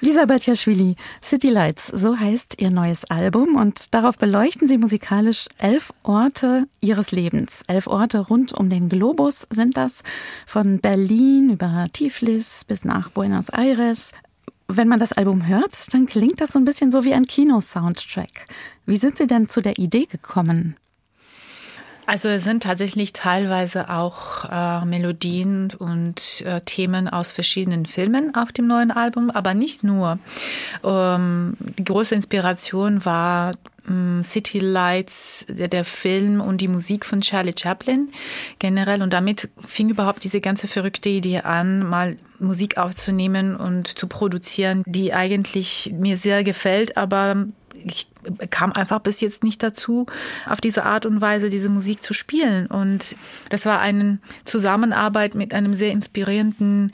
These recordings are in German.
Lisa Batjaschwili, City Lights, so heißt ihr neues Album und darauf beleuchten sie musikalisch elf Orte ihres Lebens. Elf Orte rund um den Globus sind das, von Berlin über Tiflis bis nach Buenos Aires. Wenn man das Album hört, dann klingt das so ein bisschen so wie ein Kino-Soundtrack. Wie sind Sie denn zu der Idee gekommen? Also es sind tatsächlich teilweise auch äh, Melodien und äh, Themen aus verschiedenen Filmen auf dem neuen Album, aber nicht nur. Ähm, die große Inspiration war ähm, City Lights, der, der, Film und die Musik von Charlie Chaplin generell. Und damit fing überhaupt diese ganze verrückte Idee an, mal Musik aufzunehmen und zu produzieren, die eigentlich mir sehr gefällt, aber ich kam einfach bis jetzt nicht dazu, auf diese Art und Weise diese Musik zu spielen. Und das war eine Zusammenarbeit mit einem sehr inspirierenden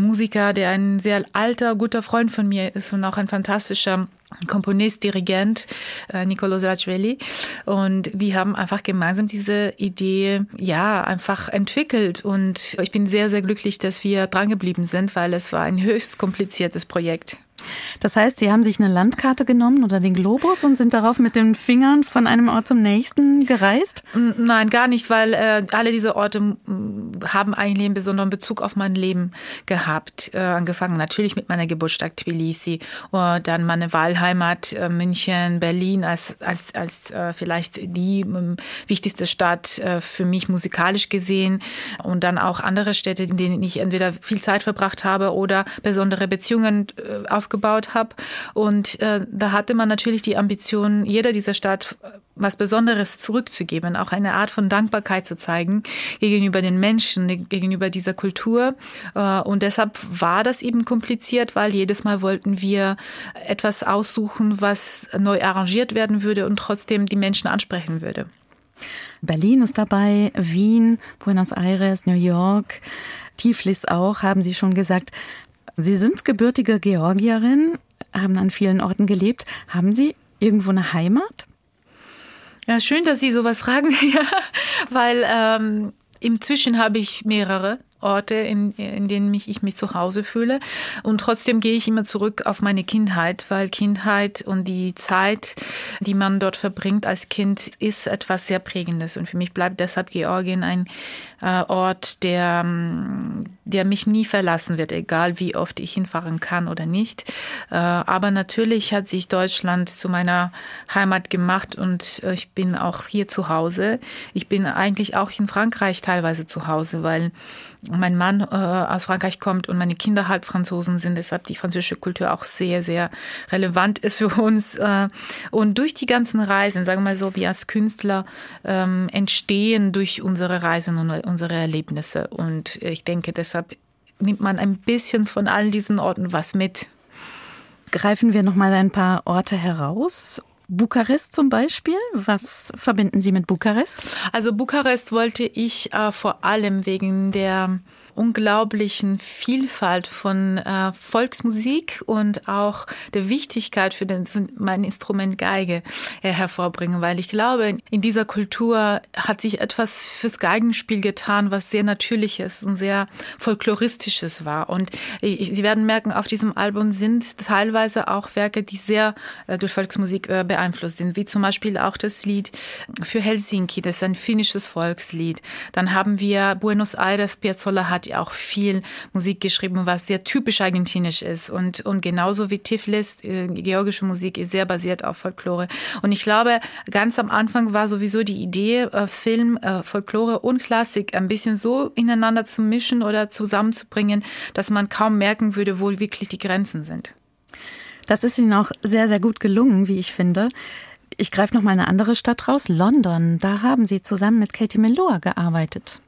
Musiker, der ein sehr alter, guter Freund von mir ist und auch ein fantastischer Komponist, Dirigent, äh, Nicolo Saracvelli. Und wir haben einfach gemeinsam diese Idee, ja, einfach entwickelt. Und ich bin sehr, sehr glücklich, dass wir drangeblieben sind, weil es war ein höchst kompliziertes Projekt. Das heißt, Sie haben sich eine Landkarte genommen oder den Globus und sind darauf mit den Fingern von einem Ort zum nächsten gereist? Nein, gar nicht, weil äh, alle diese Orte haben eigentlich einen besonderen Bezug auf mein Leben gehabt. Äh, angefangen natürlich mit meiner Geburtsstadt Tbilisi, und dann meine Wahlheimat äh, München, Berlin als, als, als äh, vielleicht die wichtigste Stadt äh, für mich musikalisch gesehen und dann auch andere Städte, in denen ich entweder viel Zeit verbracht habe oder besondere Beziehungen äh, auf aufgebaut habe. Und äh, da hatte man natürlich die Ambition, jeder dieser Stadt äh, was Besonderes zurückzugeben, auch eine Art von Dankbarkeit zu zeigen gegenüber den Menschen, gegenüber dieser Kultur. Äh, und deshalb war das eben kompliziert, weil jedes Mal wollten wir etwas aussuchen, was neu arrangiert werden würde und trotzdem die Menschen ansprechen würde. Berlin ist dabei, Wien, Buenos Aires, New York, Tiflis auch, haben Sie schon gesagt. Sie sind gebürtige Georgierin, haben an vielen Orten gelebt. Haben Sie irgendwo eine Heimat? Ja, schön, dass Sie sowas fragen, ja, weil ähm, inzwischen habe ich mehrere. Orte, in, in denen mich, ich mich zu Hause fühle. Und trotzdem gehe ich immer zurück auf meine Kindheit, weil Kindheit und die Zeit, die man dort verbringt als Kind, ist etwas sehr Prägendes. Und für mich bleibt deshalb Georgien ein äh, Ort, der, der mich nie verlassen wird, egal wie oft ich hinfahren kann oder nicht. Äh, aber natürlich hat sich Deutschland zu meiner Heimat gemacht und äh, ich bin auch hier zu Hause. Ich bin eigentlich auch in Frankreich teilweise zu Hause, weil mein Mann äh, aus Frankreich kommt und meine Kinder halb Franzosen sind, deshalb die französische Kultur auch sehr, sehr relevant ist für uns. Äh, und durch die ganzen Reisen, sagen wir mal so, wir als Künstler ähm, entstehen durch unsere Reisen und unsere Erlebnisse. Und ich denke, deshalb nimmt man ein bisschen von all diesen Orten was mit. Greifen wir noch mal ein paar Orte heraus Bukarest zum Beispiel. Was verbinden Sie mit Bukarest? Also Bukarest wollte ich äh, vor allem wegen der unglaublichen Vielfalt von äh, Volksmusik und auch der Wichtigkeit für, den, für mein Instrument Geige äh, hervorbringen, weil ich glaube, in dieser Kultur hat sich etwas fürs Geigenspiel getan, was sehr natürliches und sehr folkloristisches war. Und ich, Sie werden merken, auf diesem Album sind teilweise auch Werke, die sehr äh, durch Volksmusik äh, beeinflusst sind, wie zum Beispiel auch das Lied für Helsinki, das ist ein finnisches Volkslied. Dann haben wir Buenos Aires, Piazzolla hat auch viel Musik geschrieben, was sehr typisch argentinisch ist. Und, und genauso wie Tiflis, äh, georgische Musik ist sehr basiert auf Folklore. Und ich glaube, ganz am Anfang war sowieso die Idee, äh, Film, äh, Folklore und Klassik ein bisschen so ineinander zu mischen oder zusammenzubringen, dass man kaum merken würde, wo wirklich die Grenzen sind. Das ist Ihnen auch sehr, sehr gut gelungen, wie ich finde. Ich greife noch mal eine andere Stadt raus, London. Da haben Sie zusammen mit Katie Melua gearbeitet.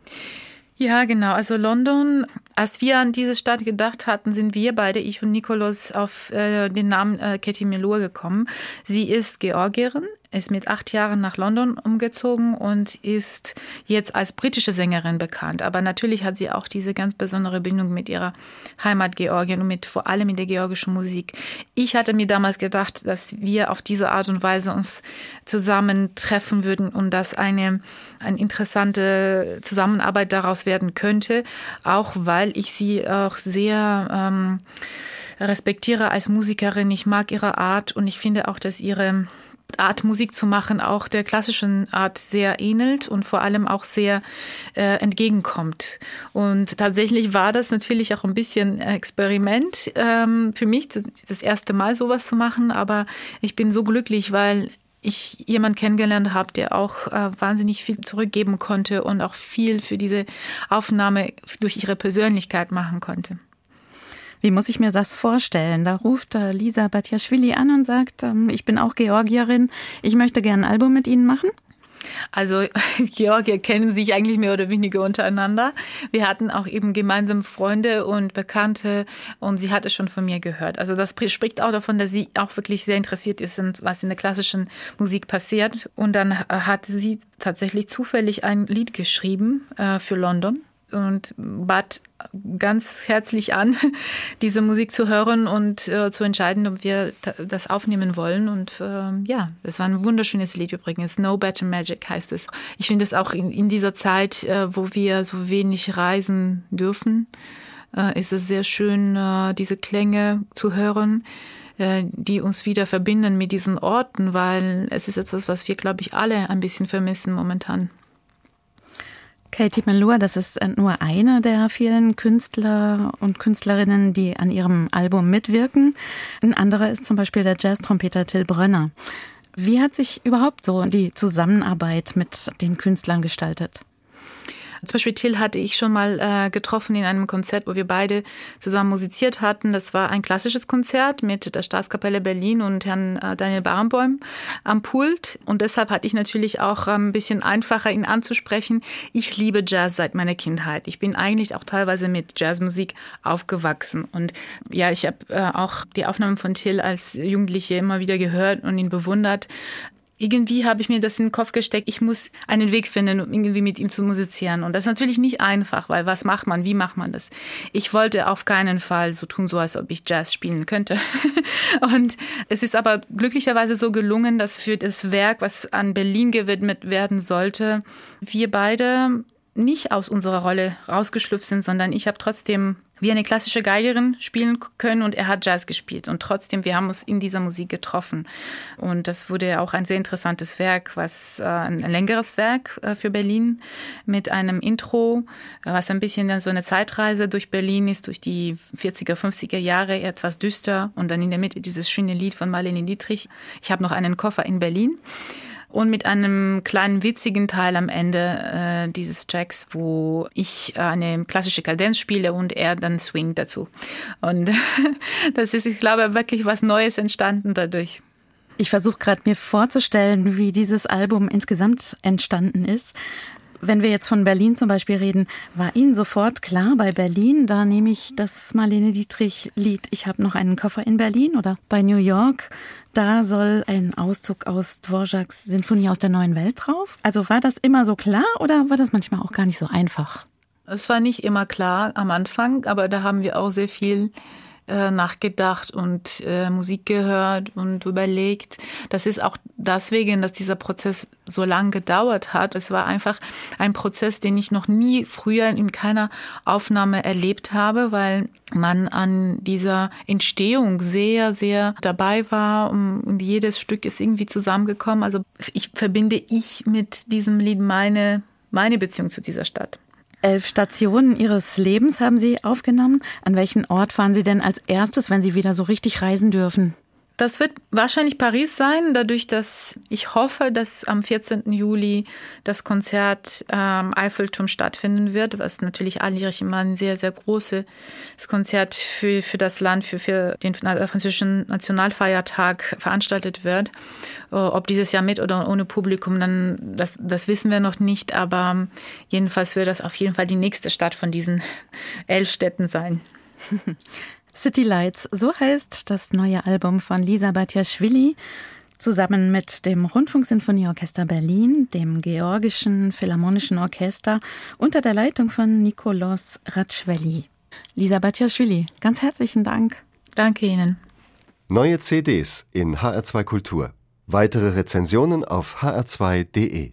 Ja, genau. Also London, als wir an diese Stadt gedacht hatten, sind wir beide, ich und Nikolaus, auf äh, den Namen äh, Katie Melua gekommen. Sie ist Georgierin, ist mit acht Jahren nach London umgezogen und ist jetzt als britische Sängerin bekannt. Aber natürlich hat sie auch diese ganz besondere Bindung mit ihrer Heimat Georgien und mit vor allem mit der georgischen Musik. Ich hatte mir damals gedacht, dass wir auf diese Art und Weise uns zusammentreffen würden und dass eine, eine interessante Zusammenarbeit daraus werden könnte, auch weil ich sie auch sehr ähm, respektiere als Musikerin. Ich mag ihre Art und ich finde auch, dass ihre Art Musik zu machen auch der klassischen Art sehr ähnelt und vor allem auch sehr äh, entgegenkommt. Und tatsächlich war das natürlich auch ein bisschen Experiment ähm, für mich, das erste Mal sowas zu machen. Aber ich bin so glücklich, weil ich jemand kennengelernt habe, der auch äh, wahnsinnig viel zurückgeben konnte und auch viel für diese Aufnahme durch ihre Persönlichkeit machen konnte. Wie muss ich mir das vorstellen? Da ruft äh, Lisa Batjaschwili an und sagt, ähm, ich bin auch Georgierin, ich möchte gerne ein Album mit Ihnen machen. Also Georgier kennen sich eigentlich mehr oder weniger untereinander. Wir hatten auch eben gemeinsam Freunde und Bekannte und sie hatte schon von mir gehört. Also das spricht auch davon, dass sie auch wirklich sehr interessiert ist, was in der klassischen Musik passiert. Und dann hat sie tatsächlich zufällig ein Lied geschrieben äh, für London und bat ganz herzlich an, diese Musik zu hören und äh, zu entscheiden, ob wir das aufnehmen wollen. Und äh, ja, es war ein wunderschönes Lied übrigens. No Better Magic heißt es. Ich finde es auch in, in, dieser Zeit, äh, wo wir so wenig reisen dürfen, äh, ist es sehr schön, äh, diese Klänge zu hören äh, die uns wieder verbinden mit diesen Orten, weil es ist etwas, was wir, glaube ich, alle ein bisschen vermissen momentan. Katie Melua, das ist äh, nur eine der vielen Künstler und Künstlerinnen, die an ihrem Album mitwirken. Ein anderer ist zum Beispiel der Jazz-Trompeter Till Brönner. Wie hat sich überhaupt so die Zusammenarbeit mit den Künstlern gestaltet? Zum Beispiel Till hatte ich schon mal äh, getroffen in einem Konzert, wo wir beide zusammen musiziert hatten. Das war ein klassisches Konzert mit der Staatskapelle Berlin und Herrn äh, Daniel Barenboim am Pult. Und deshalb hatte ich natürlich auch ähm, ein bisschen einfacher, ihn anzusprechen. Ich liebe Jazz seit meiner Kindheit. Ich bin eigentlich auch teilweise mit Jazzmusik aufgewachsen. Und ja, ich habe äh, auch die Aufnahmen von Till als Jugendliche immer wieder gehört und ihn bewundert irgendwie habe ich mir das in den Kopf gesteckt, ich muss einen Weg finden, um irgendwie mit ihm zu musizieren. Und das ist natürlich nicht einfach, weil was macht man, wie macht man das? Ich wollte auf keinen Fall so tun, so als ob ich Jazz spielen könnte. Und es ist aber glücklicherweise so gelungen, dass für das Werk, was an Berlin gewidmet werden sollte, wir beide nicht aus unserer Rolle rausgeschlüpft sind, sondern ich habe trotzdem wie eine klassische Geigerin spielen können und er hat Jazz gespielt. Und trotzdem, wir haben uns in dieser Musik getroffen. Und das wurde auch ein sehr interessantes Werk, was äh, ein längeres Werk äh, für Berlin mit einem Intro, was ein bisschen dann so eine Zeitreise durch Berlin ist, durch die 40er, 50er Jahre, etwas düster. Und dann in der Mitte dieses schöne Lied von Marlene Dietrich. Ich habe noch einen Koffer in Berlin und mit einem kleinen witzigen Teil am Ende äh, dieses Tracks, wo ich eine klassische Kadenz spiele und er dann swingt dazu. Und das ist, ich glaube, wirklich was Neues entstanden dadurch. Ich versuche gerade mir vorzustellen, wie dieses Album insgesamt entstanden ist. Wenn wir jetzt von Berlin zum Beispiel reden, war Ihnen sofort klar, bei Berlin, da nehme ich das Marlene Dietrich-Lied Ich habe noch einen Koffer in Berlin oder bei New York, da soll ein Auszug aus Dvorak's Sinfonie aus der neuen Welt drauf. Also war das immer so klar oder war das manchmal auch gar nicht so einfach? Es war nicht immer klar am Anfang, aber da haben wir auch sehr viel äh, nachgedacht und äh, Musik gehört und überlegt. Das ist auch deswegen, dass dieser Prozess so lange gedauert hat. Es war einfach ein Prozess, den ich noch nie früher in keiner Aufnahme erlebt habe, weil man an dieser Entstehung sehr, sehr dabei war und jedes Stück ist irgendwie zusammengekommen. Also ich verbinde ich mit diesem Lied meine, meine Beziehung zu dieser Stadt. Elf Stationen Ihres Lebens haben Sie aufgenommen. An welchen Ort fahren Sie denn als erstes, wenn Sie wieder so richtig reisen dürfen? Das wird wahrscheinlich Paris sein, dadurch, dass ich hoffe, dass am 14. Juli das Konzert ähm, Eiffelturm stattfinden wird, was natürlich alljährig immer ein sehr, sehr großes Konzert für, für das Land, für, für den französischen Nationalfeiertag veranstaltet wird. Äh, ob dieses Jahr mit oder ohne Publikum, dann das, das wissen wir noch nicht, aber jedenfalls wird das auf jeden Fall die nächste Stadt von diesen elf Städten sein. City Lights, so heißt das neue Album von Lisa Batjaschwili, zusammen mit dem Rundfunksinfonieorchester Berlin, dem Georgischen Philharmonischen Orchester unter der Leitung von Nikolaus Ratschweli. Lisa Batjaschwili, ganz herzlichen Dank. Danke Ihnen. Neue CDs in HR2 Kultur. Weitere Rezensionen auf hr2.de